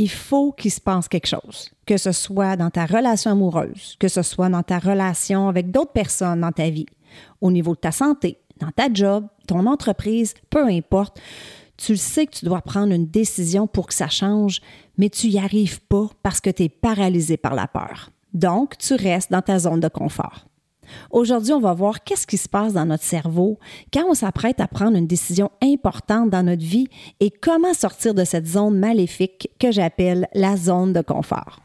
il faut qu'il se passe quelque chose, que ce soit dans ta relation amoureuse, que ce soit dans ta relation avec d'autres personnes dans ta vie, au niveau de ta santé, dans ta job, ton entreprise, peu importe. Tu sais que tu dois prendre une décision pour que ça change, mais tu n'y arrives pas parce que tu es paralysé par la peur. Donc, tu restes dans ta zone de confort. Aujourd'hui, on va voir qu'est-ce qui se passe dans notre cerveau quand on s'apprête à prendre une décision importante dans notre vie et comment sortir de cette zone maléfique que j'appelle la zone de confort.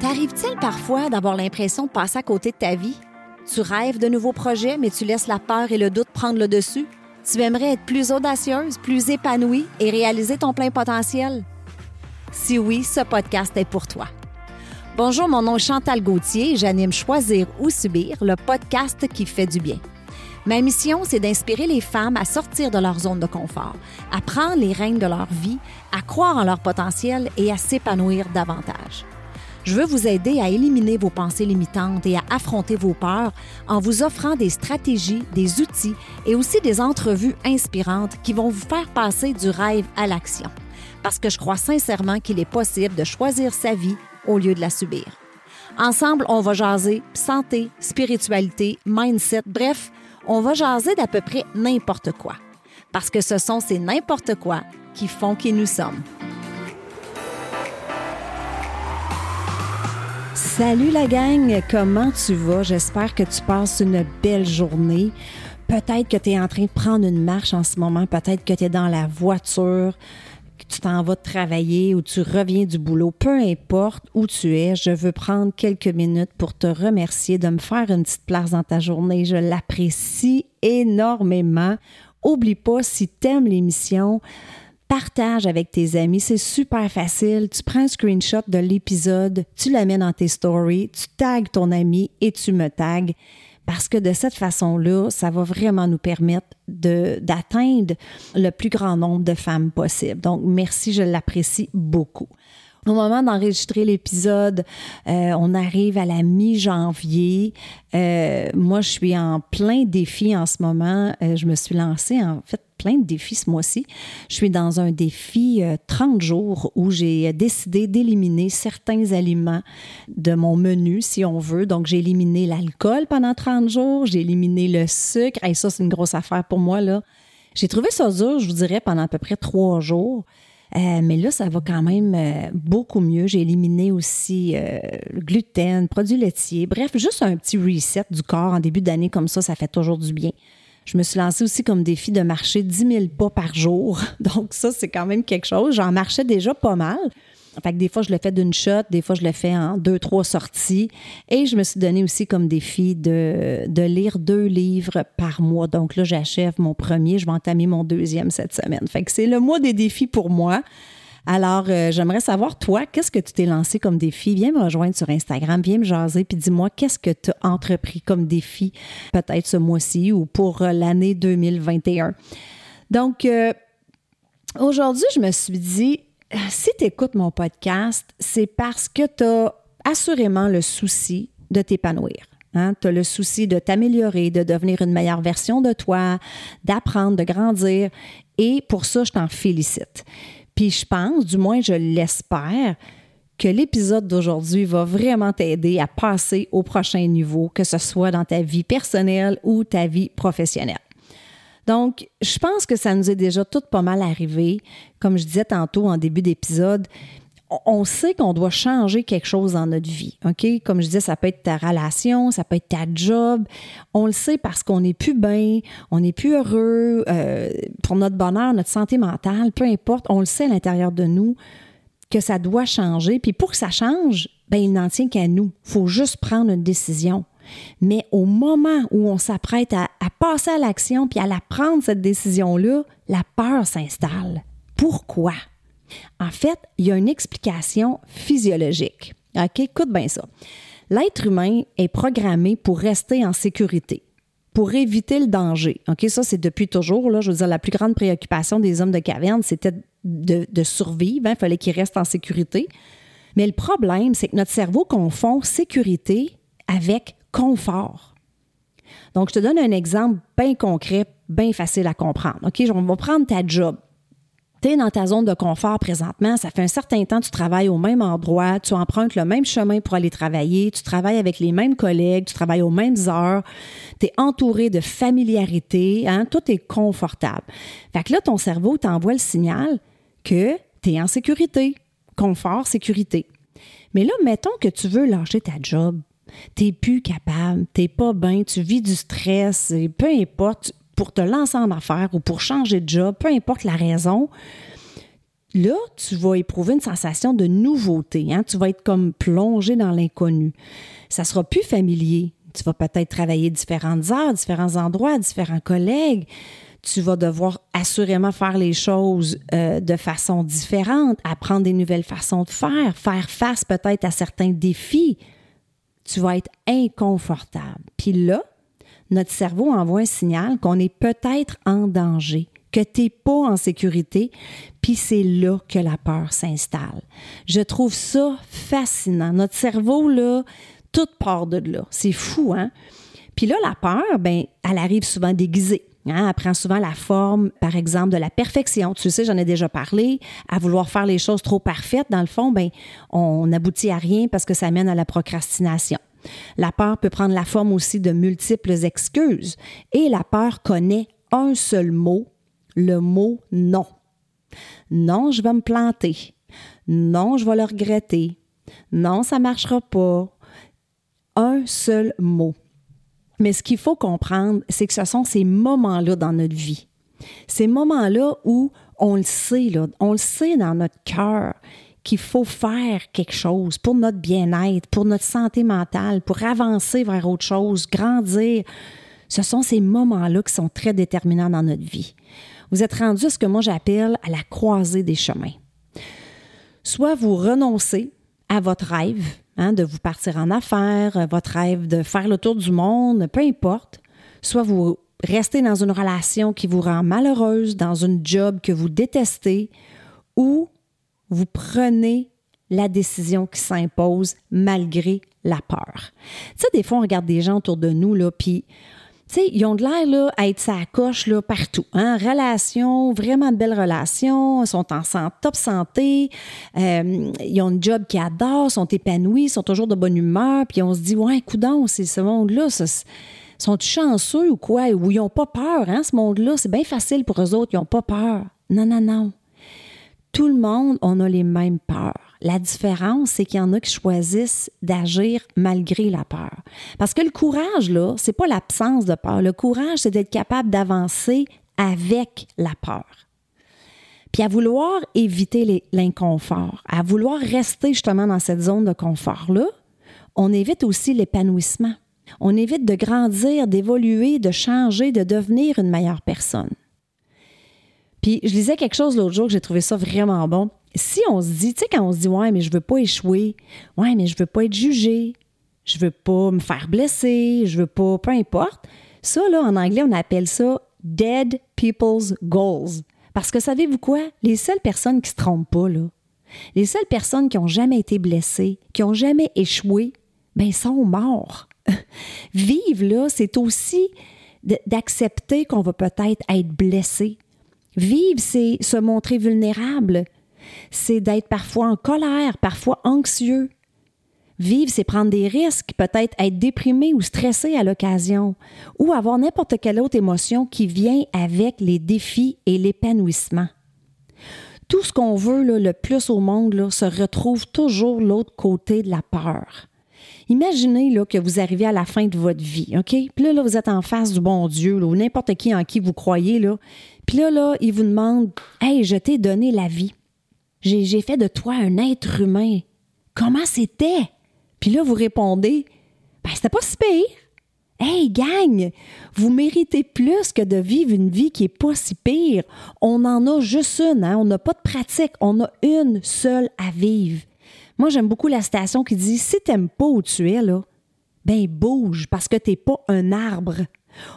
T'arrive-t-il parfois d'avoir l'impression de passer à côté de ta vie? Tu rêves de nouveaux projets, mais tu laisses la peur et le doute prendre le dessus? Tu aimerais être plus audacieuse, plus épanouie et réaliser ton plein potentiel? Si oui, ce podcast est pour toi. Bonjour, mon nom est Chantal Gauthier et j'anime Choisir ou Subir, le podcast qui fait du bien. Ma mission, c'est d'inspirer les femmes à sortir de leur zone de confort, à prendre les règnes de leur vie, à croire en leur potentiel et à s'épanouir davantage. Je veux vous aider à éliminer vos pensées limitantes et à affronter vos peurs en vous offrant des stratégies, des outils et aussi des entrevues inspirantes qui vont vous faire passer du rêve à l'action. Parce que je crois sincèrement qu'il est possible de choisir sa vie au lieu de la subir. Ensemble, on va jaser santé, spiritualité, mindset, bref, on va jaser d'à peu près n'importe quoi. Parce que ce sont ces n'importe quoi qui font qui nous sommes. Salut la gang, comment tu vas? J'espère que tu passes une belle journée. Peut-être que tu es en train de prendre une marche en ce moment, peut-être que tu es dans la voiture, tu t'en vas travailler ou tu reviens du boulot, peu importe où tu es, je veux prendre quelques minutes pour te remercier de me faire une petite place dans ta journée. Je l'apprécie énormément. Oublie pas, si tu aimes l'émission, partage avec tes amis. C'est super facile. Tu prends un screenshot de l'épisode, tu l'amènes dans tes stories, tu tags ton ami et tu me tags parce que de cette façon-là, ça va vraiment nous permettre d'atteindre le plus grand nombre de femmes possible. Donc, merci, je l'apprécie beaucoup. Au moment d'enregistrer l'épisode, euh, on arrive à la mi-janvier. Euh, moi, je suis en plein défi en ce moment. Euh, je me suis lancée en fait plein de défis ce mois-ci. Je suis dans un défi 30 jours où j'ai décidé d'éliminer certains aliments de mon menu, si on veut. Donc, j'ai éliminé l'alcool pendant 30 jours, j'ai éliminé le sucre. Et ça, c'est une grosse affaire pour moi, là. J'ai trouvé ça dur, je vous dirais, pendant à peu près trois jours. Euh, mais là, ça va quand même euh, beaucoup mieux. J'ai éliminé aussi euh, le gluten, produits laitiers. Bref, juste un petit reset du corps en début d'année comme ça, ça fait toujours du bien. Je me suis lancée aussi comme défi de marcher 10 000 pas par jour. Donc ça, c'est quand même quelque chose. J'en marchais déjà pas mal. Fait que des fois, je le fais d'une shot, des fois, je le fais en deux, trois sorties. Et je me suis donné aussi comme défi de, de lire deux livres par mois. Donc là, j'achève mon premier, je vais entamer mon deuxième cette semaine. Fait que c'est le mois des défis pour moi. Alors, euh, j'aimerais savoir, toi, qu'est-ce que tu t'es lancé comme défi? Viens me rejoindre sur Instagram, viens me jaser, puis dis-moi qu'est-ce que tu as entrepris comme défi, peut-être ce mois-ci ou pour euh, l'année 2021. Donc, euh, aujourd'hui, je me suis dit, si tu écoutes mon podcast, c'est parce que tu as assurément le souci de t'épanouir. Hein? Tu as le souci de t'améliorer, de devenir une meilleure version de toi, d'apprendre, de grandir. Et pour ça, je t'en félicite. Puis je pense, du moins je l'espère, que l'épisode d'aujourd'hui va vraiment t'aider à passer au prochain niveau, que ce soit dans ta vie personnelle ou ta vie professionnelle. Donc, je pense que ça nous est déjà tout pas mal arrivé. Comme je disais tantôt en début d'épisode, on sait qu'on doit changer quelque chose dans notre vie. OK? Comme je disais, ça peut être ta relation, ça peut être ta job. On le sait parce qu'on n'est plus bien, on n'est plus heureux euh, pour notre bonheur, notre santé mentale, peu importe. On le sait à l'intérieur de nous que ça doit changer. Puis pour que ça change, ben, il n'en tient qu'à nous. Il faut juste prendre une décision. Mais au moment où on s'apprête à, passer à l'action puis à la prendre, cette décision-là, la peur s'installe. Pourquoi? En fait, il y a une explication physiologique. OK, écoute bien ça. L'être humain est programmé pour rester en sécurité, pour éviter le danger. OK, ça, c'est depuis toujours. Là, je veux dire, la plus grande préoccupation des hommes de caverne, c'était de, survivre. Il hein, fallait qu'ils restent en sécurité. Mais le problème, c'est que notre cerveau confond sécurité avec confort. Donc, je te donne un exemple bien concret, bien facile à comprendre. OK, on va prendre ta job. tu es dans ta zone de confort présentement, ça fait un certain temps que tu travailles au même endroit, tu empruntes le même chemin pour aller travailler, tu travailles avec les mêmes collègues, tu travailles aux mêmes heures, tu es entouré de familiarité, hein, tout est confortable. Fait que là, ton cerveau t'envoie le signal que tu es en sécurité. Confort, sécurité. Mais là, mettons que tu veux lâcher ta job. T'es plus capable, t'es pas bien, tu vis du stress, peu importe, pour te lancer en affaires ou pour changer de job, peu importe la raison, là, tu vas éprouver une sensation de nouveauté. Hein? Tu vas être comme plongé dans l'inconnu. Ça sera plus familier. Tu vas peut-être travailler différentes heures, différents endroits, différents collègues. Tu vas devoir assurément faire les choses euh, de façon différente, apprendre des nouvelles façons de faire, faire face peut-être à certains défis. Tu vas être inconfortable. Puis là, notre cerveau envoie un signal qu'on est peut-être en danger, que tu n'es pas en sécurité, puis c'est là que la peur s'installe. Je trouve ça fascinant. Notre cerveau, là, tout part de là. C'est fou, hein? Puis là, la peur, ben, elle arrive souvent déguisée. Hein? Elle prend souvent la forme, par exemple, de la perfection. Tu sais, j'en ai déjà parlé. À vouloir faire les choses trop parfaites, dans le fond, ben, on n'aboutit à rien parce que ça mène à la procrastination. La peur peut prendre la forme aussi de multiples excuses et la peur connaît un seul mot, le mot non. Non, je vais me planter. Non, je vais le regretter. Non, ça ne marchera pas. Un seul mot. Mais ce qu'il faut comprendre, c'est que ce sont ces moments-là dans notre vie. Ces moments-là où on le sait, on le sait dans notre cœur qu'il faut faire quelque chose pour notre bien-être, pour notre santé mentale, pour avancer vers autre chose, grandir. Ce sont ces moments-là qui sont très déterminants dans notre vie. Vous êtes rendu à ce que moi j'appelle à la croisée des chemins. Soit vous renoncez à votre rêve, hein, de vous partir en affaires, votre rêve de faire le tour du monde, peu importe, soit vous restez dans une relation qui vous rend malheureuse, dans une job que vous détestez, ou vous prenez la décision qui s'impose malgré la peur. Tu sais, des fois, on regarde des gens autour de nous, là, puis, tu sais, ils ont de l'air, là, à être sa coche, partout. Hein? Relations, vraiment de belles relations, sont en top santé, euh, ils ont un job qu'ils adorent, sont épanouis, sont toujours de bonne humeur, puis on se dit, ouais, coudon, c'est ce monde-là, sont chanceux ou quoi? Ou ils n'ont pas peur, hein, ce monde-là? C'est bien facile pour eux autres, ils n'ont pas peur. Non, non, non tout le monde, on a les mêmes peurs. La différence, c'est qu'il y en a qui choisissent d'agir malgré la peur. Parce que le courage, là, c'est pas l'absence de peur. Le courage, c'est d'être capable d'avancer avec la peur. Puis à vouloir éviter l'inconfort, à vouloir rester justement dans cette zone de confort-là, on évite aussi l'épanouissement. On évite de grandir, d'évoluer, de changer, de devenir une meilleure personne. Puis je lisais quelque chose l'autre jour que j'ai trouvé ça vraiment bon. Si on se dit, tu sais, quand on se dit, ouais, mais je veux pas échouer, ouais, mais je veux pas être jugé, je veux pas me faire blesser, je veux pas, peu importe. Ça, là, en anglais, on appelle ça dead people's goals. Parce que savez-vous quoi? Les seules personnes qui se trompent pas, là, les seules personnes qui ont jamais été blessées, qui ont jamais échoué, ben, sont morts. Vivre, là, c'est aussi d'accepter qu'on va peut-être être blessé, Vivre, c'est se montrer vulnérable. C'est d'être parfois en colère, parfois anxieux. Vivre, c'est prendre des risques, peut-être être déprimé ou stressé à l'occasion, ou avoir n'importe quelle autre émotion qui vient avec les défis et l'épanouissement. Tout ce qu'on veut le plus au monde se retrouve toujours l'autre côté de la peur. Imaginez que vous arrivez à la fin de votre vie, OK? Puis là, vous êtes en face du bon Dieu, ou n'importe qui en qui vous croyez. Puis là, là, il vous demande Hey, je t'ai donné la vie. J'ai fait de toi un être humain. Comment c'était? Puis là, vous répondez Ben, c'était pas si pire. Hey, gang, vous méritez plus que de vivre une vie qui est pas si pire. On en a juste une, hein? on n'a pas de pratique, on a une seule à vivre. Moi, j'aime beaucoup la citation qui dit Si t'aimes pas où tu es, là, ben bouge parce que t'es pas un arbre.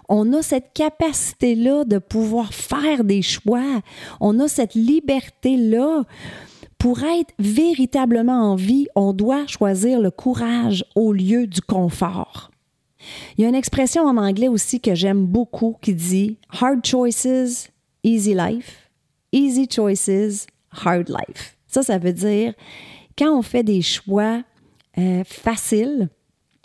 On a cette capacité-là de pouvoir faire des choix. On a cette liberté-là. Pour être véritablement en vie, on doit choisir le courage au lieu du confort. Il y a une expression en anglais aussi que j'aime beaucoup qui dit Hard choices, easy life. Easy choices, hard life. Ça, ça veut dire quand on fait des choix euh, faciles,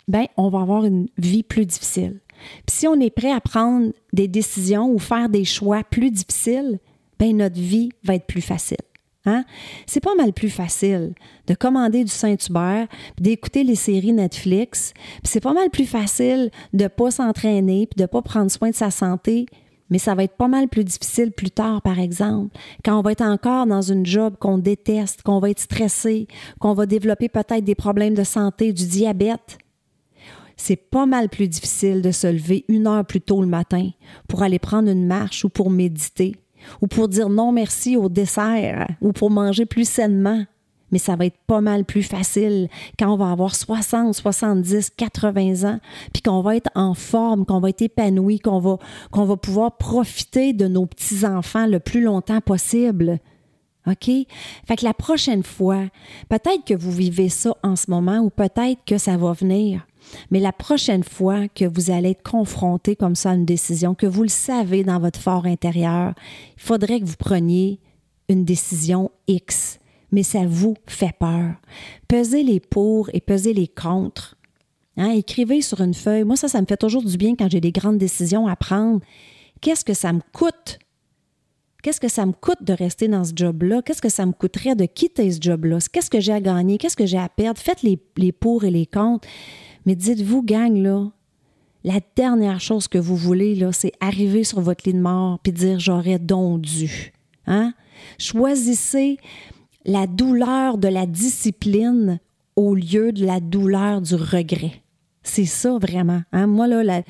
ben, on va avoir une vie plus difficile. Puis si on est prêt à prendre des décisions ou faire des choix plus difficiles, ben, notre vie va être plus facile. Hein? C'est pas mal plus facile de commander du Saint-Hubert, d'écouter les séries Netflix. c'est pas mal plus facile de pas s'entraîner, puis de pas prendre soin de sa santé. Mais ça va être pas mal plus difficile plus tard, par exemple, quand on va être encore dans une job qu'on déteste, qu'on va être stressé, qu'on va développer peut-être des problèmes de santé, du diabète. C'est pas mal plus difficile de se lever une heure plus tôt le matin pour aller prendre une marche ou pour méditer ou pour dire non merci au dessert ou pour manger plus sainement. Mais ça va être pas mal plus facile quand on va avoir 60, 70, 80 ans, puis qu'on va être en forme, qu'on va être épanoui, qu'on va, va pouvoir profiter de nos petits-enfants le plus longtemps possible. OK? Fait que la prochaine fois, peut-être que vous vivez ça en ce moment ou peut-être que ça va venir. Mais la prochaine fois que vous allez être confronté comme ça à une décision, que vous le savez dans votre fort intérieur, il faudrait que vous preniez une décision X, mais ça vous fait peur. Pesez les pour et pesez les contre. Hein, écrivez sur une feuille. Moi, ça, ça me fait toujours du bien quand j'ai des grandes décisions à prendre. Qu'est-ce que ça me coûte? Qu'est-ce que ça me coûte de rester dans ce job-là? Qu'est-ce que ça me coûterait de quitter ce job-là? Qu'est-ce que j'ai à gagner? Qu'est-ce que j'ai à perdre? Faites les, les pour et les contre. Mais dites-vous, gang, là, la dernière chose que vous voulez, là, c'est arriver sur votre lit de mort puis dire j'aurais donc dû. Hein? Choisissez la douleur de la discipline au lieu de la douleur du regret. C'est ça vraiment. Hein? Moi, là,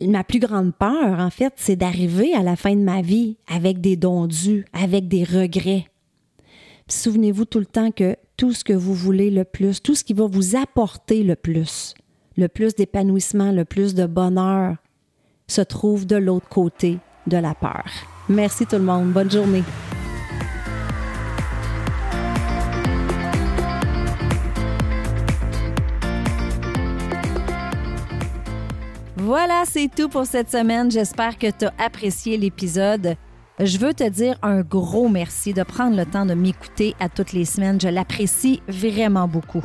ma plus grande peur, en fait, c'est d'arriver à la fin de ma vie avec des dons dus, avec des regrets. Souvenez-vous tout le temps que tout ce que vous voulez le plus, tout ce qui va vous apporter le plus, le plus d'épanouissement, le plus de bonheur, se trouve de l'autre côté de la peur. Merci tout le monde. Bonne journée. Voilà, c'est tout pour cette semaine. J'espère que tu as apprécié l'épisode. Je veux te dire un gros merci de prendre le temps de m'écouter à toutes les semaines. Je l'apprécie vraiment beaucoup.